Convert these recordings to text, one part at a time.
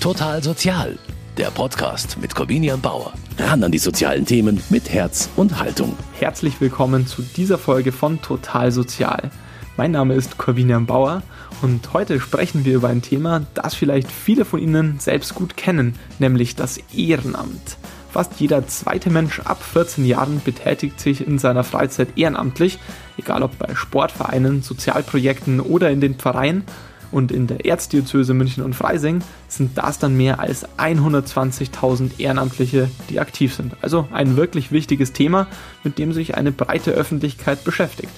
Total Sozial, der Podcast mit Corvinian Bauer. Ran an die sozialen Themen mit Herz und Haltung. Herzlich willkommen zu dieser Folge von Total Sozial. Mein Name ist Corvinian Bauer und heute sprechen wir über ein Thema, das vielleicht viele von Ihnen selbst gut kennen, nämlich das Ehrenamt. Fast jeder zweite Mensch ab 14 Jahren betätigt sich in seiner Freizeit ehrenamtlich, egal ob bei Sportvereinen, Sozialprojekten oder in den Pfarreien. Und in der Erzdiözese München und Freising sind das dann mehr als 120.000 Ehrenamtliche, die aktiv sind. Also ein wirklich wichtiges Thema, mit dem sich eine breite Öffentlichkeit beschäftigt.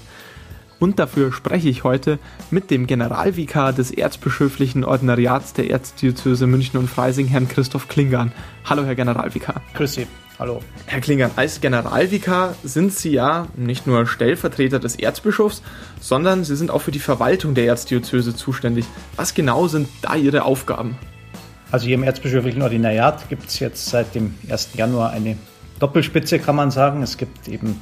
Und dafür spreche ich heute mit dem Generalvikar des Erzbischöflichen Ordinariats der Erzdiözese München und Freising, Herrn Christoph Klingern. Hallo, Herr Generalvikar. Grüß Sie. Hallo. Herr Klingern, als Generalvikar sind Sie ja nicht nur Stellvertreter des Erzbischofs, sondern Sie sind auch für die Verwaltung der Erzdiözese zuständig. Was genau sind da Ihre Aufgaben? Also hier im Erzbischöflichen Ordinariat gibt es jetzt seit dem 1. Januar eine Doppelspitze, kann man sagen. Es gibt eben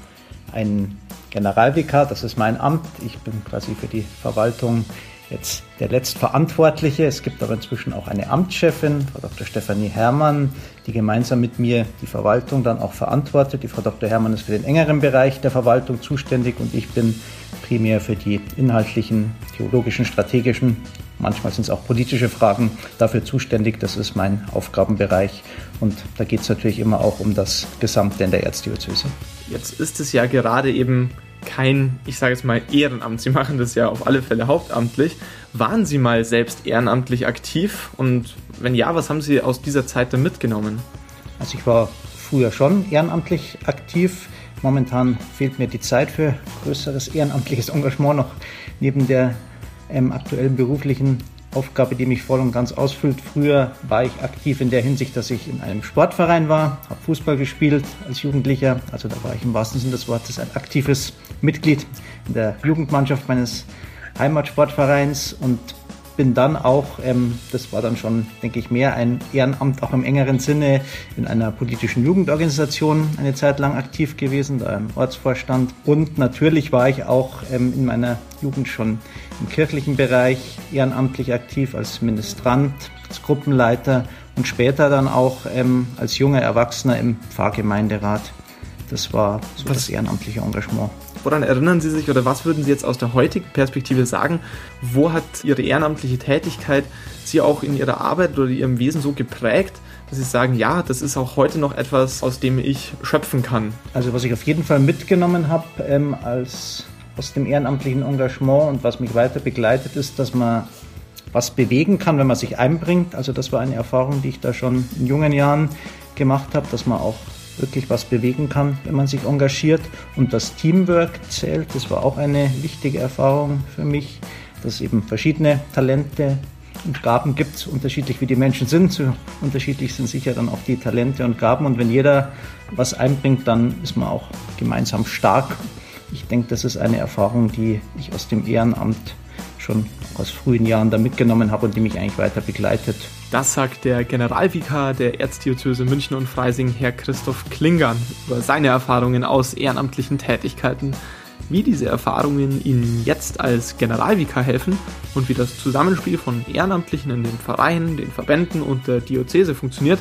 einen Generalvikar, das ist mein Amt. Ich bin quasi für die Verwaltung jetzt der Letztverantwortliche. Es gibt aber inzwischen auch eine Amtschefin, Frau Dr. Stefanie Herrmann, die gemeinsam mit mir die Verwaltung dann auch verantwortet. Die Frau Dr. Herrmann ist für den engeren Bereich der Verwaltung zuständig und ich bin primär für die inhaltlichen, theologischen, strategischen, manchmal sind es auch politische Fragen dafür zuständig. Das ist mein Aufgabenbereich und da geht es natürlich immer auch um das Gesamte in der Erzdiözese. Jetzt ist es ja gerade eben kein, ich sage jetzt mal, Ehrenamt. Sie machen das ja auf alle Fälle hauptamtlich. Waren Sie mal selbst ehrenamtlich aktiv? Und wenn ja, was haben Sie aus dieser Zeit denn mitgenommen? Also ich war früher schon ehrenamtlich aktiv. Momentan fehlt mir die Zeit für größeres ehrenamtliches Engagement noch neben der ähm, aktuellen beruflichen Aufgabe, die mich voll und ganz ausfüllt. Früher war ich aktiv in der Hinsicht, dass ich in einem Sportverein war, habe Fußball gespielt als Jugendlicher. Also da war ich im wahrsten Sinne des Wortes ein aktives Mitglied in der Jugendmannschaft meines Heimatsportvereins und bin dann auch, ähm, das war dann schon, denke ich, mehr ein Ehrenamt auch im engeren Sinne in einer politischen Jugendorganisation eine Zeit lang aktiv gewesen, da im Ortsvorstand. Und natürlich war ich auch ähm, in meiner Jugend schon im kirchlichen Bereich ehrenamtlich aktiv als Ministrant, als Gruppenleiter und später dann auch ähm, als junger Erwachsener im Pfarrgemeinderat. Das war so das ehrenamtliche Engagement. Woran erinnern Sie sich oder was würden Sie jetzt aus der heutigen Perspektive sagen? Wo hat Ihre ehrenamtliche Tätigkeit Sie auch in Ihrer Arbeit oder Ihrem Wesen so geprägt, dass Sie sagen, ja, das ist auch heute noch etwas, aus dem ich schöpfen kann? Also was ich auf jeden Fall mitgenommen habe ähm, als aus dem ehrenamtlichen Engagement und was mich weiter begleitet, ist, dass man was bewegen kann, wenn man sich einbringt. Also das war eine Erfahrung, die ich da schon in jungen Jahren gemacht habe, dass man auch wirklich was bewegen kann, wenn man sich engagiert. Und das Teamwork zählt, das war auch eine wichtige Erfahrung für mich, dass es eben verschiedene Talente und Gaben gibt, unterschiedlich wie die Menschen sind. So unterschiedlich sind sicher dann auch die Talente und Gaben. Und wenn jeder was einbringt, dann ist man auch gemeinsam stark. Ich denke, das ist eine Erfahrung, die ich aus dem Ehrenamt schon aus frühen Jahren da mitgenommen habe und die mich eigentlich weiter begleitet. Das sagt der Generalvikar der Erzdiözese München und Freising, Herr Christoph Klingern, über seine Erfahrungen aus ehrenamtlichen Tätigkeiten. Wie diese Erfahrungen Ihnen jetzt als Generalvikar helfen und wie das Zusammenspiel von Ehrenamtlichen in den Vereinen, den Verbänden und der Diözese funktioniert,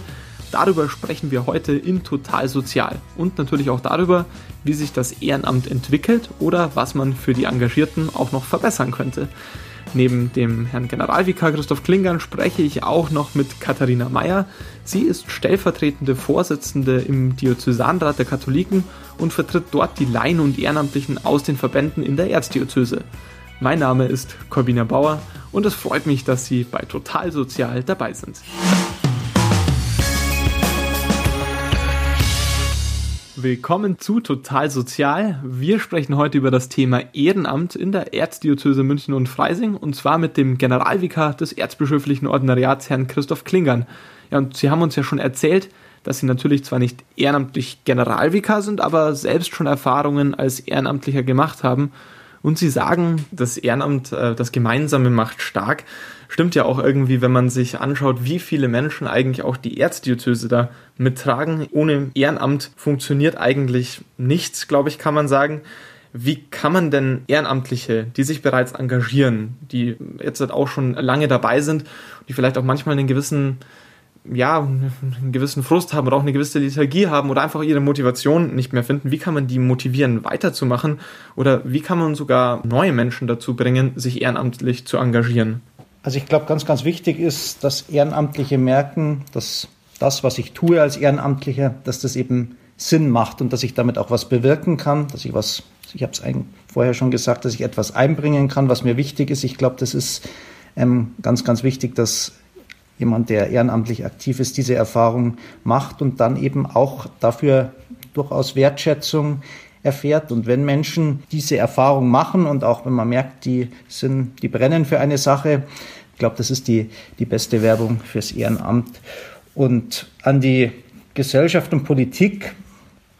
darüber sprechen wir heute in Total Sozial und natürlich auch darüber, wie sich das Ehrenamt entwickelt oder was man für die Engagierten auch noch verbessern könnte. Neben dem Herrn Generalvikar Christoph Klingern spreche ich auch noch mit Katharina Meyer. Sie ist stellvertretende Vorsitzende im Diözesanrat der Katholiken und vertritt dort die Laien und Ehrenamtlichen aus den Verbänden in der Erzdiözese. Mein Name ist Corbina Bauer und es freut mich, dass Sie bei Total Sozial dabei sind. Willkommen zu Total Sozial. Wir sprechen heute über das Thema Ehrenamt in der Erzdiözese München und Freising und zwar mit dem Generalvikar des Erzbischöflichen Ordinariats, Herrn Christoph Klingern. Ja, und Sie haben uns ja schon erzählt, dass Sie natürlich zwar nicht ehrenamtlich Generalvikar sind, aber selbst schon Erfahrungen als Ehrenamtlicher gemacht haben. Und Sie sagen, das Ehrenamt, äh, das Gemeinsame macht stark stimmt ja auch irgendwie, wenn man sich anschaut, wie viele Menschen eigentlich auch die Erzdiözese da mittragen. Ohne Ehrenamt funktioniert eigentlich nichts, glaube ich, kann man sagen. Wie kann man denn Ehrenamtliche, die sich bereits engagieren, die jetzt auch schon lange dabei sind, die vielleicht auch manchmal einen gewissen ja, einen gewissen Frust haben oder auch eine gewisse Lethargie haben oder einfach ihre Motivation nicht mehr finden, wie kann man die motivieren, weiterzumachen oder wie kann man sogar neue Menschen dazu bringen, sich ehrenamtlich zu engagieren? Also ich glaube, ganz, ganz wichtig ist, dass Ehrenamtliche merken, dass das, was ich tue als Ehrenamtlicher, dass das eben Sinn macht und dass ich damit auch was bewirken kann, dass ich was, ich habe es vorher schon gesagt, dass ich etwas einbringen kann, was mir wichtig ist. Ich glaube, das ist ähm, ganz, ganz wichtig, dass jemand, der ehrenamtlich aktiv ist, diese Erfahrung macht und dann eben auch dafür durchaus Wertschätzung erfährt. Und wenn Menschen diese Erfahrung machen und auch wenn man merkt, die sind, die brennen für eine Sache, ich glaube, das ist die, die beste Werbung fürs Ehrenamt. Und an die Gesellschaft und Politik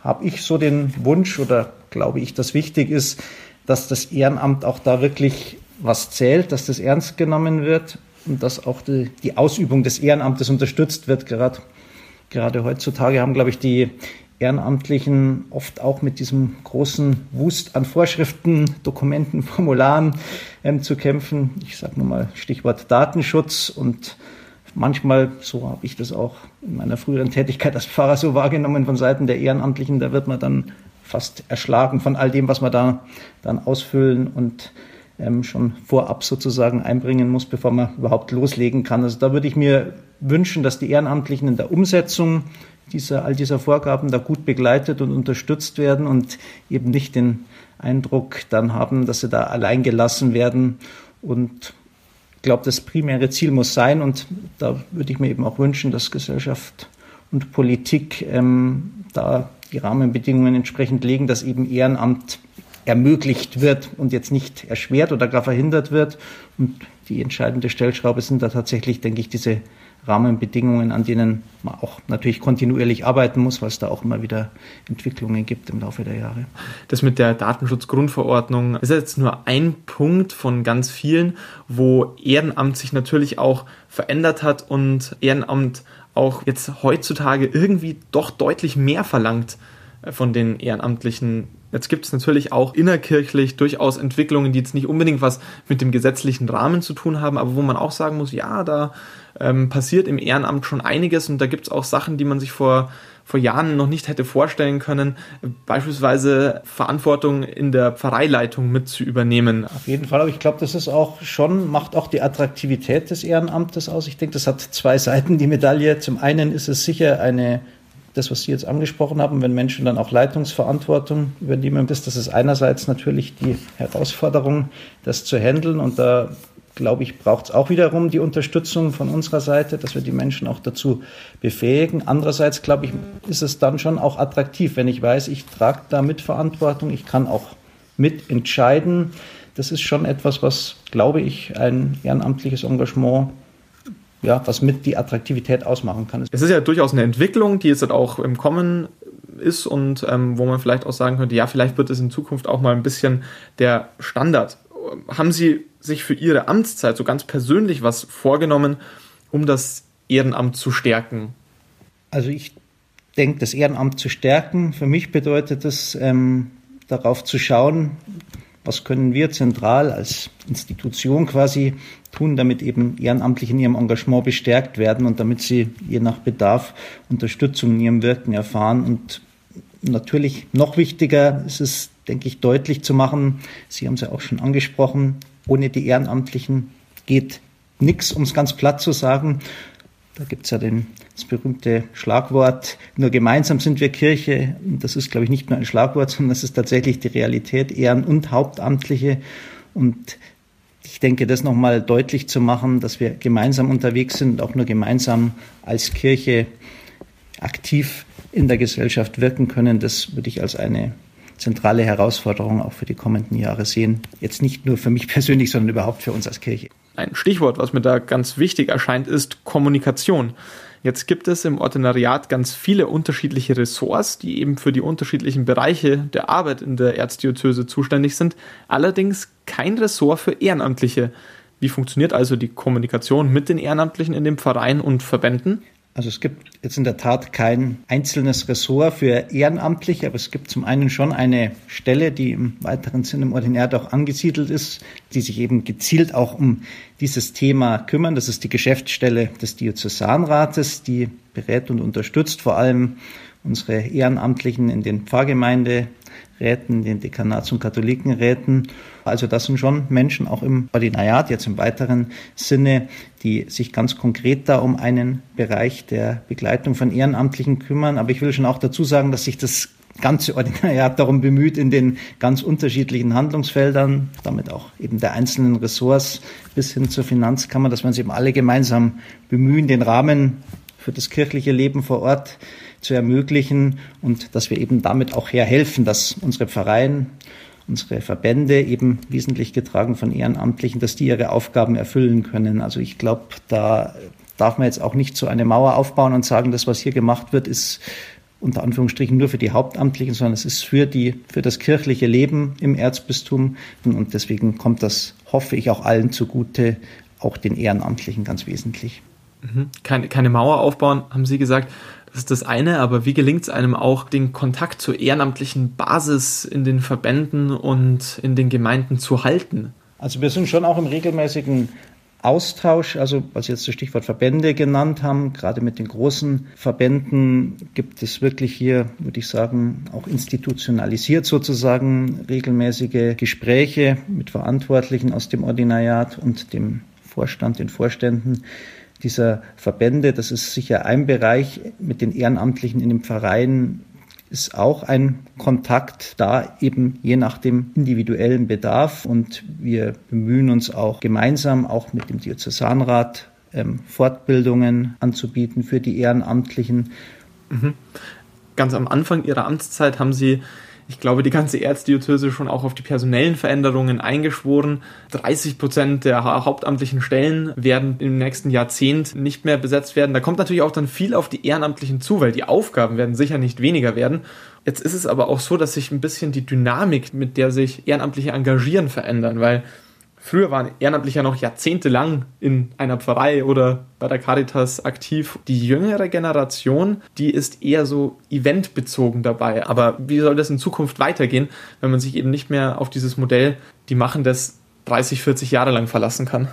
habe ich so den Wunsch oder glaube ich, dass wichtig ist, dass das Ehrenamt auch da wirklich was zählt, dass das ernst genommen wird und dass auch die, die Ausübung des Ehrenamtes unterstützt wird. Gerade, gerade heutzutage haben, glaube ich, die Ehrenamtlichen oft auch mit diesem großen Wust an Vorschriften, Dokumenten, Formularen ähm, zu kämpfen. Ich sage nur mal Stichwort Datenschutz und manchmal, so habe ich das auch in meiner früheren Tätigkeit als Pfarrer so wahrgenommen von Seiten der Ehrenamtlichen, da wird man dann fast erschlagen von all dem, was man da dann ausfüllen und ähm, schon vorab sozusagen einbringen muss, bevor man überhaupt loslegen kann. Also da würde ich mir wünschen, dass die Ehrenamtlichen in der Umsetzung dieser, all dieser Vorgaben da gut begleitet und unterstützt werden und eben nicht den Eindruck dann haben, dass sie da allein gelassen werden. Und ich glaube, das primäre Ziel muss sein, und da würde ich mir eben auch wünschen, dass Gesellschaft und Politik ähm, da die Rahmenbedingungen entsprechend legen, dass eben Ehrenamt ermöglicht wird und jetzt nicht erschwert oder gar verhindert wird. Und die entscheidende Stellschraube sind da tatsächlich, denke ich, diese Rahmenbedingungen, an denen man auch natürlich kontinuierlich arbeiten muss, weil es da auch immer wieder Entwicklungen gibt im Laufe der Jahre. Das mit der Datenschutzgrundverordnung ist jetzt nur ein Punkt von ganz vielen, wo Ehrenamt sich natürlich auch verändert hat und Ehrenamt auch jetzt heutzutage irgendwie doch deutlich mehr verlangt von den Ehrenamtlichen Jetzt gibt es natürlich auch innerkirchlich durchaus Entwicklungen, die jetzt nicht unbedingt was mit dem gesetzlichen Rahmen zu tun haben, aber wo man auch sagen muss, ja, da ähm, passiert im Ehrenamt schon einiges und da gibt es auch Sachen, die man sich vor, vor Jahren noch nicht hätte vorstellen können, beispielsweise Verantwortung in der Pfarreileitung mit zu übernehmen. Auf jeden Fall, aber ich glaube, das ist auch schon, macht auch die Attraktivität des Ehrenamtes aus. Ich denke, das hat zwei Seiten, die Medaille. Zum einen ist es sicher eine das, was Sie jetzt angesprochen haben, wenn Menschen dann auch Leitungsverantwortung übernehmen, ist das ist einerseits natürlich die Herausforderung, das zu handeln. Und da, glaube ich, braucht es auch wiederum die Unterstützung von unserer Seite, dass wir die Menschen auch dazu befähigen. Andererseits, glaube ich, ist es dann schon auch attraktiv, wenn ich weiß, ich trage da Mitverantwortung, ich kann auch mitentscheiden. Das ist schon etwas, was, glaube ich, ein ehrenamtliches Engagement ja, was mit die Attraktivität ausmachen kann. Es ist ja durchaus eine Entwicklung, die jetzt halt auch im Kommen ist und ähm, wo man vielleicht auch sagen könnte, ja, vielleicht wird es in Zukunft auch mal ein bisschen der Standard. Haben Sie sich für Ihre Amtszeit so ganz persönlich was vorgenommen, um das Ehrenamt zu stärken? Also ich denke, das Ehrenamt zu stärken, für mich bedeutet es, ähm, darauf zu schauen, was können wir zentral als Institution quasi tun, damit eben Ehrenamtliche in ihrem Engagement bestärkt werden und damit sie je nach Bedarf Unterstützung in ihrem Wirken erfahren. Und natürlich noch wichtiger ist es, denke ich, deutlich zu machen, Sie haben es ja auch schon angesprochen, ohne die Ehrenamtlichen geht nichts, um es ganz platt zu sagen. Da gibt es ja den, das berühmte Schlagwort, nur gemeinsam sind wir Kirche. Und das ist, glaube ich, nicht nur ein Schlagwort, sondern das ist tatsächlich die Realität, Ehren- und Hauptamtliche. Und ich denke, das nochmal deutlich zu machen, dass wir gemeinsam unterwegs sind und auch nur gemeinsam als Kirche aktiv in der Gesellschaft wirken können, das würde ich als eine zentrale Herausforderung auch für die kommenden Jahre sehen. Jetzt nicht nur für mich persönlich, sondern überhaupt für uns als Kirche. Ein Stichwort, was mir da ganz wichtig erscheint, ist Kommunikation. Jetzt gibt es im Ordinariat ganz viele unterschiedliche Ressorts, die eben für die unterschiedlichen Bereiche der Arbeit in der Erzdiözese zuständig sind, allerdings kein Ressort für Ehrenamtliche. Wie funktioniert also die Kommunikation mit den Ehrenamtlichen in den Pfarreien und Verbänden? Also es gibt jetzt in der Tat kein einzelnes Ressort für Ehrenamtliche, aber es gibt zum einen schon eine Stelle, die im weiteren Sinne im Ordinär auch angesiedelt ist, die sich eben gezielt auch um dieses Thema kümmern. Das ist die Geschäftsstelle des Diözesanrates, die berät und unterstützt vor allem unsere Ehrenamtlichen in den Pfarrgemeinderäten, den Dekanats- und Katholikenräten. Also das sind schon Menschen auch im Ordinariat, jetzt im weiteren Sinne, die sich ganz konkret da um einen Bereich der Begleitung von Ehrenamtlichen kümmern. Aber ich will schon auch dazu sagen, dass sich das ganze Ordinariat darum bemüht, in den ganz unterschiedlichen Handlungsfeldern, damit auch eben der einzelnen Ressorts bis hin zur Finanzkammer, dass wir uns eben alle gemeinsam bemühen, den Rahmen für das kirchliche Leben vor Ort zu ermöglichen und dass wir eben damit auch herhelfen, dass unsere Pfarreien, unsere Verbände eben wesentlich getragen von Ehrenamtlichen, dass die ihre Aufgaben erfüllen können. Also ich glaube, da darf man jetzt auch nicht so eine Mauer aufbauen und sagen, das, was hier gemacht wird, ist unter Anführungsstrichen nur für die Hauptamtlichen, sondern es ist für die, für das kirchliche Leben im Erzbistum. Und deswegen kommt das, hoffe ich, auch allen zugute, auch den Ehrenamtlichen ganz wesentlich. Mhm. Keine, keine Mauer aufbauen, haben Sie gesagt. Das ist das eine, aber wie gelingt es einem auch, den Kontakt zur ehrenamtlichen Basis in den Verbänden und in den Gemeinden zu halten? Also wir sind schon auch im regelmäßigen Austausch, also was Sie jetzt das Stichwort Verbände genannt haben, gerade mit den großen Verbänden gibt es wirklich hier, würde ich sagen, auch institutionalisiert sozusagen regelmäßige Gespräche mit Verantwortlichen aus dem Ordinariat und dem Vorstand, den Vorständen dieser Verbände. Das ist sicher ein Bereich mit den Ehrenamtlichen in den Pfarreien ist auch ein Kontakt da eben je nach dem individuellen Bedarf und wir bemühen uns auch gemeinsam auch mit dem Diözesanrat ähm, Fortbildungen anzubieten für die Ehrenamtlichen. Mhm. Ganz am Anfang Ihrer Amtszeit haben Sie ich glaube, die ganze Erzdiözese schon auch auf die personellen Veränderungen eingeschworen. 30 Prozent der hauptamtlichen Stellen werden im nächsten Jahrzehnt nicht mehr besetzt werden. Da kommt natürlich auch dann viel auf die Ehrenamtlichen zu, weil die Aufgaben werden sicher nicht weniger werden. Jetzt ist es aber auch so, dass sich ein bisschen die Dynamik, mit der sich Ehrenamtliche engagieren, verändern, weil Früher waren Ehrenamtliche ja noch jahrzehntelang in einer Pfarrei oder bei der Caritas aktiv. Die jüngere Generation, die ist eher so eventbezogen dabei. Aber wie soll das in Zukunft weitergehen, wenn man sich eben nicht mehr auf dieses Modell, die machen das 30, 40 Jahre lang verlassen kann?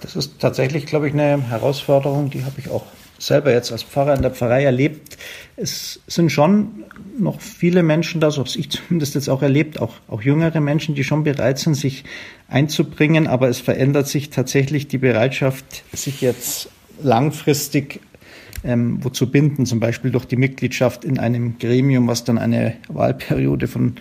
Das ist tatsächlich, glaube ich, eine Herausforderung, die habe ich auch selber jetzt als Pfarrer in der Pfarrei erlebt. Es sind schon noch viele Menschen da, so habe ich zumindest jetzt auch erlebt, auch, auch jüngere Menschen, die schon bereit sind, sich einzubringen, aber es verändert sich tatsächlich die Bereitschaft, sich jetzt langfristig ähm, wozu binden, zum Beispiel durch die Mitgliedschaft in einem Gremium, was dann eine Wahlperiode von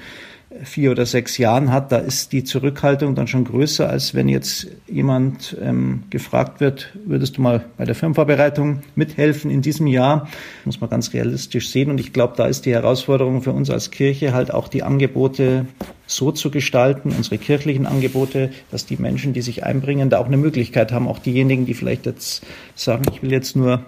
vier oder sechs Jahren hat, da ist die Zurückhaltung dann schon größer, als wenn jetzt jemand ähm, gefragt wird, würdest du mal bei der Firmenvorbereitung mithelfen in diesem Jahr? Muss man ganz realistisch sehen. Und ich glaube, da ist die Herausforderung für uns als Kirche halt auch die Angebote so zu gestalten, unsere kirchlichen Angebote, dass die Menschen, die sich einbringen, da auch eine Möglichkeit haben, auch diejenigen, die vielleicht jetzt sagen, ich will jetzt nur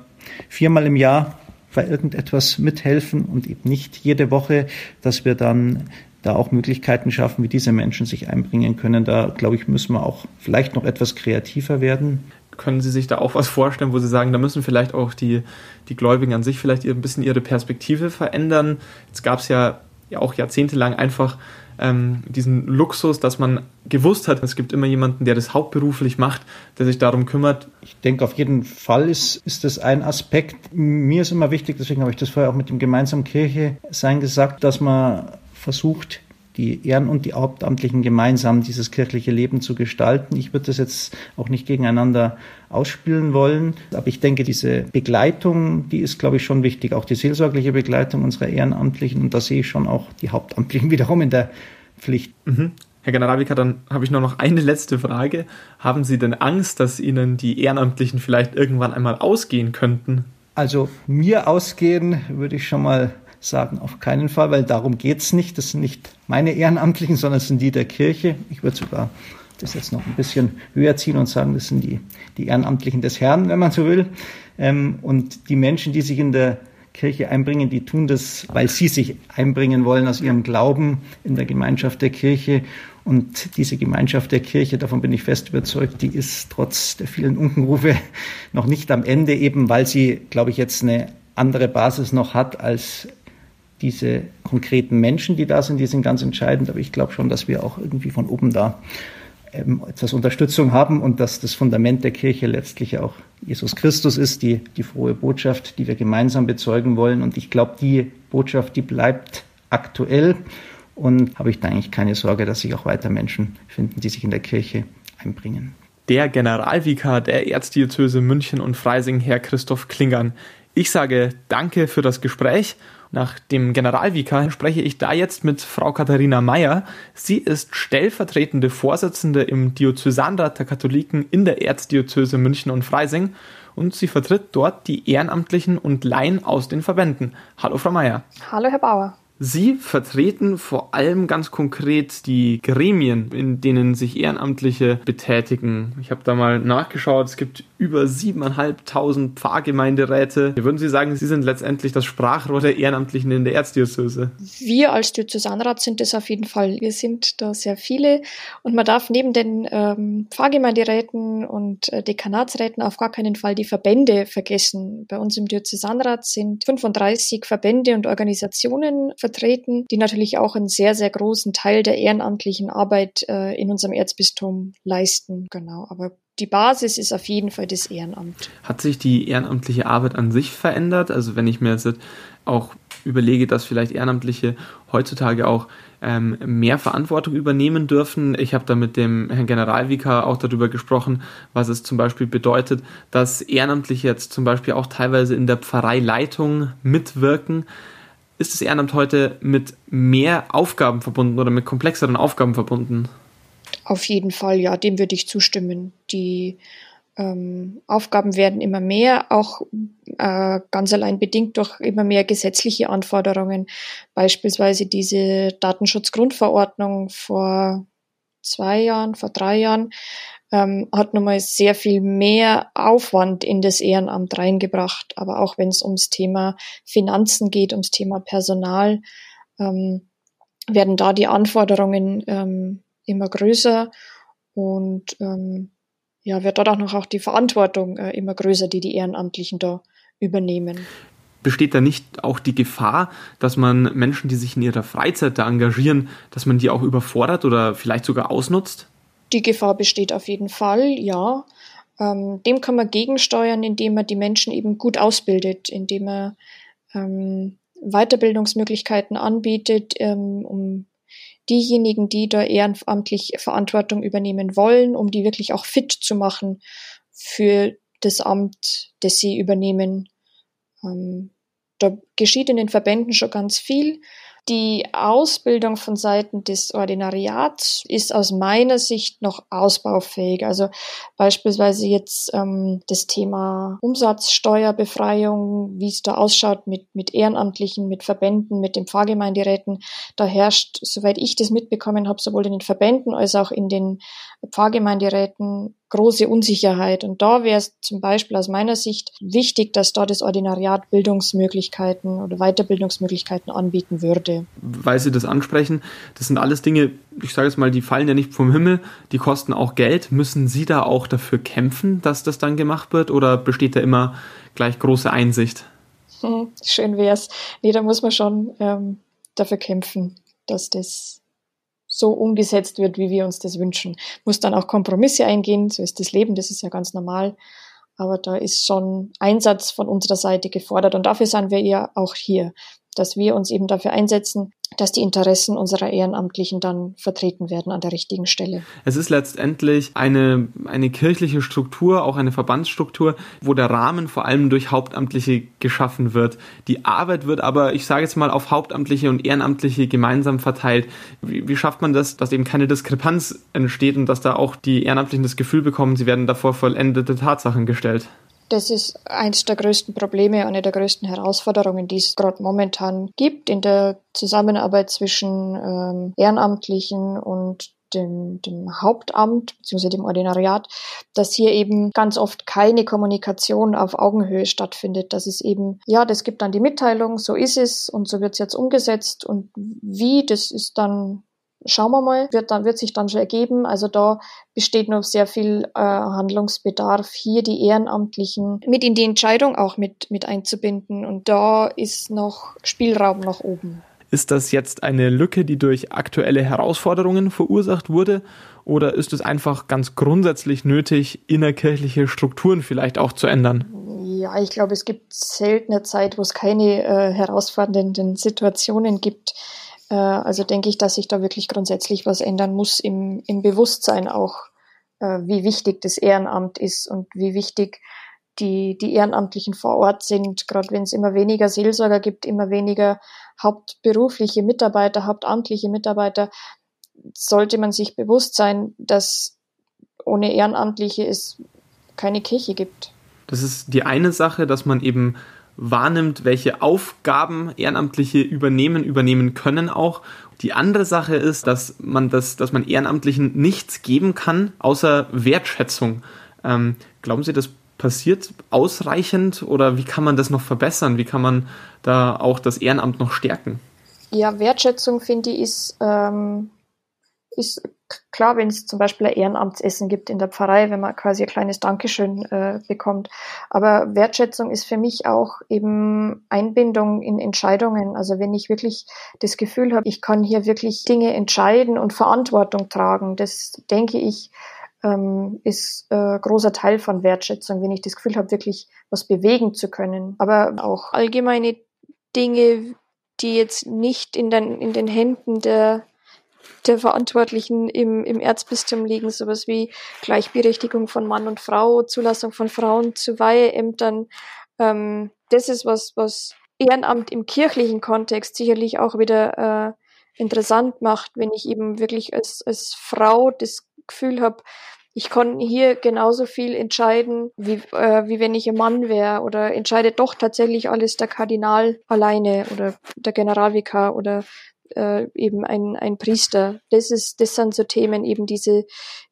viermal im Jahr bei irgendetwas mithelfen und eben nicht jede Woche, dass wir dann da auch Möglichkeiten schaffen, wie diese Menschen sich einbringen können. Da, glaube ich, müssen wir auch vielleicht noch etwas kreativer werden. Können Sie sich da auch was vorstellen, wo Sie sagen, da müssen vielleicht auch die, die Gläubigen an sich vielleicht ein bisschen ihre Perspektive verändern? Jetzt gab es ja, ja auch jahrzehntelang einfach ähm, diesen Luxus, dass man gewusst hat, es gibt immer jemanden, der das hauptberuflich macht, der sich darum kümmert. Ich denke, auf jeden Fall ist, ist das ein Aspekt. Mir ist immer wichtig, deswegen habe ich das vorher auch mit dem gemeinsamen Kirche sein gesagt, dass man versucht, die Ehren- und die Hauptamtlichen gemeinsam dieses kirchliche Leben zu gestalten. Ich würde das jetzt auch nicht gegeneinander ausspielen wollen, aber ich denke, diese Begleitung, die ist, glaube ich, schon wichtig, auch die seelsorgliche Begleitung unserer Ehrenamtlichen und da sehe ich schon auch die Hauptamtlichen wiederum in der Pflicht. Mhm. Herr Generalvikar, dann habe ich nur noch eine letzte Frage. Haben Sie denn Angst, dass Ihnen die Ehrenamtlichen vielleicht irgendwann einmal ausgehen könnten? Also mir ausgehen würde ich schon mal sagen, auf keinen Fall, weil darum geht es nicht. Das sind nicht meine Ehrenamtlichen, sondern es sind die der Kirche. Ich würde sogar das jetzt noch ein bisschen höher ziehen und sagen, das sind die, die Ehrenamtlichen des Herrn, wenn man so will. Ähm, und die Menschen, die sich in der Kirche einbringen, die tun das, weil sie sich einbringen wollen aus ihrem Glauben in der Gemeinschaft der Kirche. Und diese Gemeinschaft der Kirche, davon bin ich fest überzeugt, die ist trotz der vielen Unkenrufe noch nicht am Ende, eben weil sie, glaube ich, jetzt eine andere Basis noch hat als diese konkreten Menschen, die da sind, die sind ganz entscheidend. Aber ich glaube schon, dass wir auch irgendwie von oben da ähm, etwas Unterstützung haben und dass das Fundament der Kirche letztlich auch Jesus Christus ist, die, die frohe Botschaft, die wir gemeinsam bezeugen wollen. Und ich glaube, die Botschaft, die bleibt aktuell und habe ich da eigentlich keine Sorge, dass sich auch weiter Menschen finden, die sich in der Kirche einbringen. Der Generalvikar der Erzdiözese München und Freising, Herr Christoph Klingern. Ich sage danke für das Gespräch nach dem Generalvikar spreche ich da jetzt mit Frau Katharina Meyer. Sie ist stellvertretende Vorsitzende im Diözesanrat der Katholiken in der Erzdiözese München und Freising und sie vertritt dort die Ehrenamtlichen und Laien aus den Verbänden. Hallo Frau Meyer. Hallo Herr Bauer. Sie vertreten vor allem ganz konkret die Gremien, in denen sich Ehrenamtliche betätigen. Ich habe da mal nachgeschaut, es gibt über 7.500 Pfarrgemeinderäte. Würden Sie sagen, Sie sind letztendlich das Sprachrohr der Ehrenamtlichen in der Erzdiözese? Wir als Diözesanrat sind es auf jeden Fall. Wir sind da sehr viele und man darf neben den ähm, Pfarrgemeinderäten und äh, Dekanatsräten auf gar keinen Fall die Verbände vergessen. Bei uns im Diözesanrat sind 35 Verbände und Organisationen vertreten, die natürlich auch einen sehr, sehr großen Teil der ehrenamtlichen Arbeit äh, in unserem Erzbistum leisten. Genau, aber die Basis ist auf jeden Fall das Ehrenamt. Hat sich die ehrenamtliche Arbeit an sich verändert? Also wenn ich mir jetzt auch überlege, dass vielleicht Ehrenamtliche heutzutage auch ähm, mehr Verantwortung übernehmen dürfen. Ich habe da mit dem Herrn Generalvikar auch darüber gesprochen, was es zum Beispiel bedeutet, dass Ehrenamtliche jetzt zum Beispiel auch teilweise in der Pfarreileitung mitwirken. Ist das Ehrenamt heute mit mehr Aufgaben verbunden oder mit komplexeren Aufgaben verbunden? Auf jeden Fall, ja, dem würde ich zustimmen. Die ähm, Aufgaben werden immer mehr, auch äh, ganz allein bedingt durch immer mehr gesetzliche Anforderungen. Beispielsweise diese Datenschutzgrundverordnung vor zwei Jahren, vor drei Jahren, ähm, hat nochmal sehr viel mehr Aufwand in das Ehrenamt reingebracht. Aber auch wenn es ums Thema Finanzen geht, ums Thema Personal, ähm, werden da die Anforderungen ähm, immer größer und ähm, ja, wird dort auch noch auch die Verantwortung äh, immer größer, die die Ehrenamtlichen da übernehmen. Besteht da nicht auch die Gefahr, dass man Menschen, die sich in ihrer Freizeit da engagieren, dass man die auch überfordert oder vielleicht sogar ausnutzt? Die Gefahr besteht auf jeden Fall, ja. Ähm, dem kann man gegensteuern, indem man die Menschen eben gut ausbildet, indem man ähm, Weiterbildungsmöglichkeiten anbietet, ähm, um diejenigen, die da ehrenamtlich Verantwortung übernehmen wollen, um die wirklich auch fit zu machen für das Amt, das sie übernehmen. Ähm, da geschieht in den Verbänden schon ganz viel. Die Ausbildung von Seiten des Ordinariats ist aus meiner Sicht noch ausbaufähig. Also beispielsweise jetzt ähm, das Thema Umsatzsteuerbefreiung, wie es da ausschaut mit, mit Ehrenamtlichen, mit Verbänden, mit den Pfarrgemeinderäten. Da herrscht, soweit ich das mitbekommen habe, sowohl in den Verbänden als auch in den Pfarrgemeinderäten große Unsicherheit. Und da wäre es zum Beispiel aus meiner Sicht wichtig, dass da das Ordinariat Bildungsmöglichkeiten oder Weiterbildungsmöglichkeiten anbieten würde. Weil Sie das ansprechen, das sind alles Dinge, ich sage es mal, die fallen ja nicht vom Himmel, die kosten auch Geld. Müssen Sie da auch dafür kämpfen, dass das dann gemacht wird oder besteht da immer gleich große Einsicht? Hm, schön wär's. Nee, da muss man schon ähm, dafür kämpfen, dass das so umgesetzt wird, wie wir uns das wünschen. Muss dann auch Kompromisse eingehen, so ist das Leben, das ist ja ganz normal. Aber da ist schon Einsatz von unserer Seite gefordert und dafür sind wir ja auch hier, dass wir uns eben dafür einsetzen, dass die Interessen unserer Ehrenamtlichen dann vertreten werden an der richtigen Stelle. Es ist letztendlich eine, eine kirchliche Struktur, auch eine Verbandsstruktur, wo der Rahmen vor allem durch Hauptamtliche geschaffen wird. Die Arbeit wird aber, ich sage jetzt mal, auf Hauptamtliche und Ehrenamtliche gemeinsam verteilt. Wie, wie schafft man das, dass eben keine Diskrepanz entsteht und dass da auch die Ehrenamtlichen das Gefühl bekommen, sie werden davor vollendete Tatsachen gestellt? Das ist eins der größten Probleme, eine der größten Herausforderungen, die es gerade momentan gibt in der Zusammenarbeit zwischen ähm, Ehrenamtlichen und dem, dem Hauptamt bzw. dem Ordinariat, dass hier eben ganz oft keine Kommunikation auf Augenhöhe stattfindet. Dass es eben, ja, das gibt dann die Mitteilung, so ist es und so wird es jetzt umgesetzt und wie, das ist dann schauen wir mal, wird dann wird sich dann schon ergeben. Also da besteht noch sehr viel äh, Handlungsbedarf, hier die Ehrenamtlichen mit in die Entscheidung auch mit mit einzubinden. Und da ist noch Spielraum nach oben. Ist das jetzt eine Lücke, die durch aktuelle Herausforderungen verursacht wurde? Oder ist es einfach ganz grundsätzlich nötig, innerkirchliche Strukturen vielleicht auch zu ändern? Ja, ich glaube, es gibt seltene Zeit, wo es keine äh, herausfordernden Situationen gibt. Äh, also denke ich, dass sich da wirklich grundsätzlich was ändern muss im, im Bewusstsein auch, äh, wie wichtig das Ehrenamt ist und wie wichtig die, die Ehrenamtlichen vor Ort sind, gerade wenn es immer weniger Seelsorger gibt, immer weniger hauptberufliche Mitarbeiter, hauptamtliche Mitarbeiter, sollte man sich bewusst sein, dass ohne Ehrenamtliche es keine Kirche gibt. Das ist die eine Sache, dass man eben wahrnimmt, welche Aufgaben Ehrenamtliche übernehmen, übernehmen können auch. Die andere Sache ist, dass man das, dass man Ehrenamtlichen nichts geben kann, außer Wertschätzung. Ähm, glauben Sie, das passiert ausreichend oder wie kann man das noch verbessern? Wie kann man da auch das Ehrenamt noch stärken? Ja, Wertschätzung finde ich ist, ähm, ist klar, wenn es zum Beispiel ein Ehrenamtsessen gibt in der Pfarrei, wenn man quasi ein kleines Dankeschön äh, bekommt. Aber Wertschätzung ist für mich auch eben Einbindung in Entscheidungen. Also wenn ich wirklich das Gefühl habe, ich kann hier wirklich Dinge entscheiden und Verantwortung tragen, das denke ich, ähm, ist äh, großer Teil von Wertschätzung, wenn ich das Gefühl habe, wirklich was bewegen zu können. Aber auch allgemeine Dinge, die jetzt nicht in den, in den Händen der, der Verantwortlichen im, im Erzbistum liegen, sowas wie Gleichberechtigung von Mann und Frau, Zulassung von Frauen zu Weiheämtern. Ähm, das ist was, was Ehrenamt im kirchlichen Kontext sicherlich auch wieder äh, interessant macht, wenn ich eben wirklich als, als Frau das Gefühl habe, ich kann hier genauso viel entscheiden, wie, äh, wie wenn ich ein Mann wäre oder entscheidet doch tatsächlich alles der Kardinal alleine oder der Generalvikar oder äh, eben ein, ein Priester. Das ist, das sind so Themen, eben diese,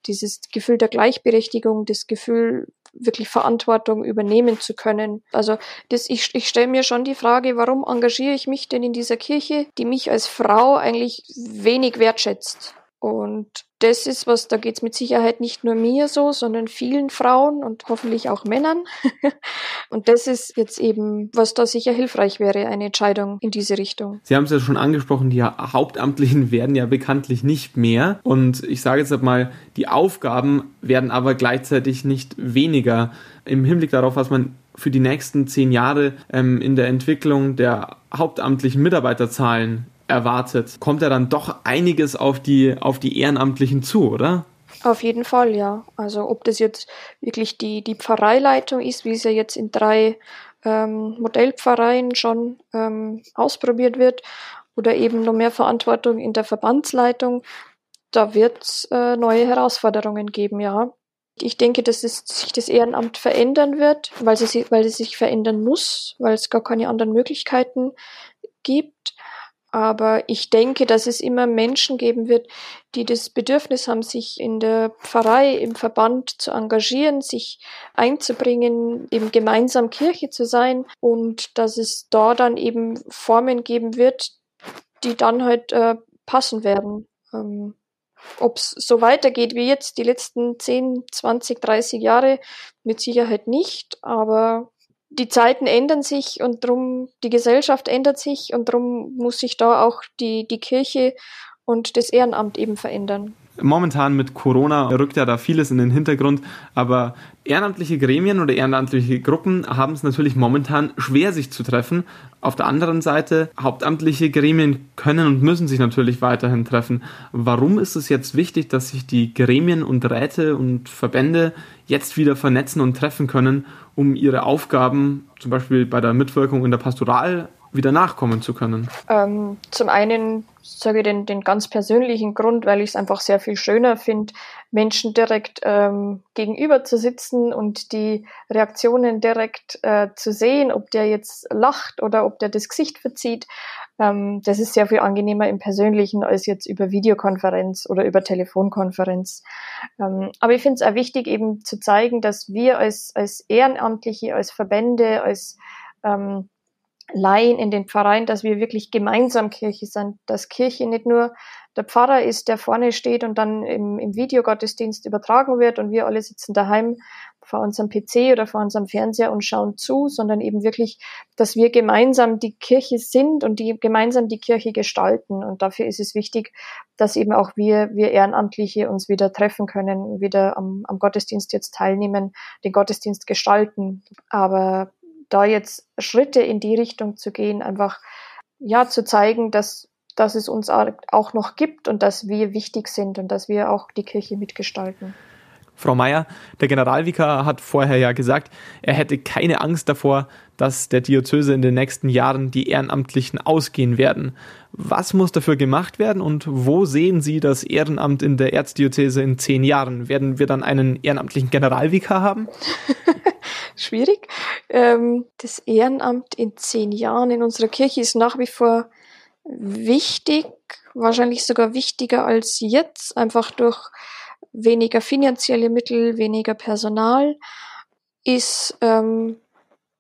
dieses Gefühl der Gleichberechtigung, das Gefühl, wirklich Verantwortung übernehmen zu können. Also das, ich, ich stelle mir schon die Frage, warum engagiere ich mich denn in dieser Kirche, die mich als Frau eigentlich wenig wertschätzt? Und das ist was, da geht's mit Sicherheit nicht nur mir so, sondern vielen Frauen und hoffentlich auch Männern. und das ist jetzt eben, was da sicher hilfreich wäre, eine Entscheidung in diese Richtung. Sie haben es ja schon angesprochen, die Hauptamtlichen werden ja bekanntlich nicht mehr. Und ich sage jetzt mal, die Aufgaben werden aber gleichzeitig nicht weniger. Im Hinblick darauf, was man für die nächsten zehn Jahre ähm, in der Entwicklung der hauptamtlichen Mitarbeiterzahlen erwartet, kommt ja dann doch einiges auf die, auf die Ehrenamtlichen zu, oder? Auf jeden Fall, ja. Also ob das jetzt wirklich die, die Pfarreileitung ist, wie es ja jetzt in drei ähm, Modellpfarreien schon ähm, ausprobiert wird, oder eben noch mehr Verantwortung in der Verbandsleitung, da wird es äh, neue Herausforderungen geben, ja. Ich denke, dass es, sich das Ehrenamt verändern wird, weil es, weil es sich verändern muss, weil es gar keine anderen Möglichkeiten gibt. Aber ich denke, dass es immer Menschen geben wird, die das Bedürfnis haben, sich in der Pfarrei, im Verband zu engagieren, sich einzubringen, eben gemeinsam Kirche zu sein und dass es da dann eben Formen geben wird, die dann halt äh, passen werden. Ähm, Ob es so weitergeht wie jetzt die letzten 10, 20, 30 Jahre, mit Sicherheit nicht, aber die Zeiten ändern sich und drum die Gesellschaft ändert sich und drum muss sich da auch die, die Kirche und das Ehrenamt eben verändern. Momentan mit Corona rückt ja da vieles in den Hintergrund, aber ehrenamtliche Gremien oder ehrenamtliche Gruppen haben es natürlich momentan schwer, sich zu treffen. Auf der anderen Seite, hauptamtliche Gremien können und müssen sich natürlich weiterhin treffen. Warum ist es jetzt wichtig, dass sich die Gremien und Räte und Verbände jetzt wieder vernetzen und treffen können, um ihre Aufgaben, zum Beispiel bei der Mitwirkung in der Pastoral, wieder nachkommen zu können? Ähm, zum einen sage ich den, den ganz persönlichen Grund, weil ich es einfach sehr viel schöner finde, Menschen direkt ähm, gegenüber zu sitzen und die Reaktionen direkt äh, zu sehen, ob der jetzt lacht oder ob der das Gesicht verzieht. Ähm, das ist sehr viel angenehmer im Persönlichen als jetzt über Videokonferenz oder über Telefonkonferenz. Ähm, aber ich finde es auch wichtig, eben zu zeigen, dass wir als, als Ehrenamtliche, als Verbände, als ähm, Laien in den Pfarreien, dass wir wirklich gemeinsam Kirche sind, dass Kirche nicht nur der Pfarrer ist, der vorne steht und dann im, im Videogottesdienst übertragen wird und wir alle sitzen daheim vor unserem PC oder vor unserem Fernseher und schauen zu, sondern eben wirklich, dass wir gemeinsam die Kirche sind und die gemeinsam die Kirche gestalten. Und dafür ist es wichtig, dass eben auch wir, wir Ehrenamtliche uns wieder treffen können, wieder am, am Gottesdienst jetzt teilnehmen, den Gottesdienst gestalten. Aber da jetzt Schritte in die Richtung zu gehen, einfach ja zu zeigen, dass dass es uns auch noch gibt und dass wir wichtig sind und dass wir auch die Kirche mitgestalten. Frau Meier, der Generalvikar hat vorher ja gesagt, er hätte keine Angst davor, dass der Diözese in den nächsten Jahren die Ehrenamtlichen ausgehen werden. Was muss dafür gemacht werden und wo sehen Sie das Ehrenamt in der Erzdiözese in zehn Jahren? Werden wir dann einen ehrenamtlichen Generalvikar haben? Schwierig. Ähm, das Ehrenamt in zehn Jahren in unserer Kirche ist nach wie vor wichtig, wahrscheinlich sogar wichtiger als jetzt, einfach durch weniger finanzielle Mittel, weniger Personal, ist ähm,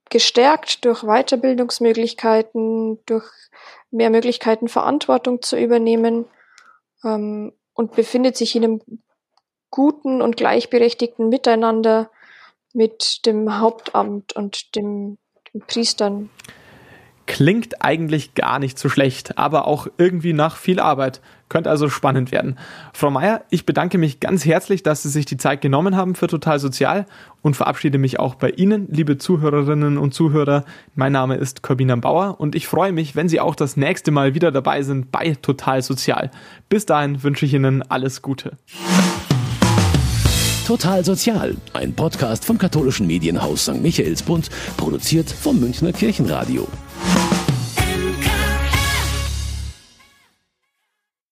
gestärkt durch Weiterbildungsmöglichkeiten, durch mehr Möglichkeiten, Verantwortung zu übernehmen ähm, und befindet sich in einem guten und gleichberechtigten Miteinander mit dem Hauptamt und dem, den Priestern. Klingt eigentlich gar nicht so schlecht, aber auch irgendwie nach viel Arbeit. Könnte also spannend werden. Frau Meier, ich bedanke mich ganz herzlich, dass Sie sich die Zeit genommen haben für Total Sozial und verabschiede mich auch bei Ihnen, liebe Zuhörerinnen und Zuhörer. Mein Name ist Corbina Bauer und ich freue mich, wenn Sie auch das nächste Mal wieder dabei sind bei Total Sozial. Bis dahin wünsche ich Ihnen alles Gute. Total Sozial, ein Podcast vom katholischen Medienhaus St. Michaelsbund, produziert vom Münchner Kirchenradio. Thank you.